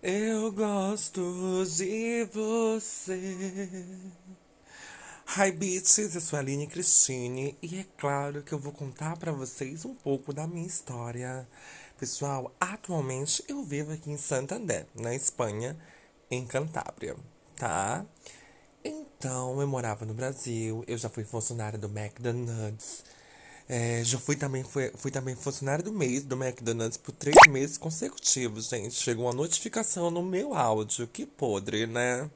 Eu gosto de você. Hi bitches, eu sou a Aline Cristine e é claro que eu vou contar para vocês um pouco da minha história. Pessoal, atualmente eu vivo aqui em Santander, na Espanha, em Cantábria, tá? Então, eu morava no Brasil, eu já fui funcionária do McDonald's. É, já fui também, fui, fui também funcionário do mês do McDonald's por três meses consecutivos, gente. Chegou uma notificação no meu áudio. Que podre, né?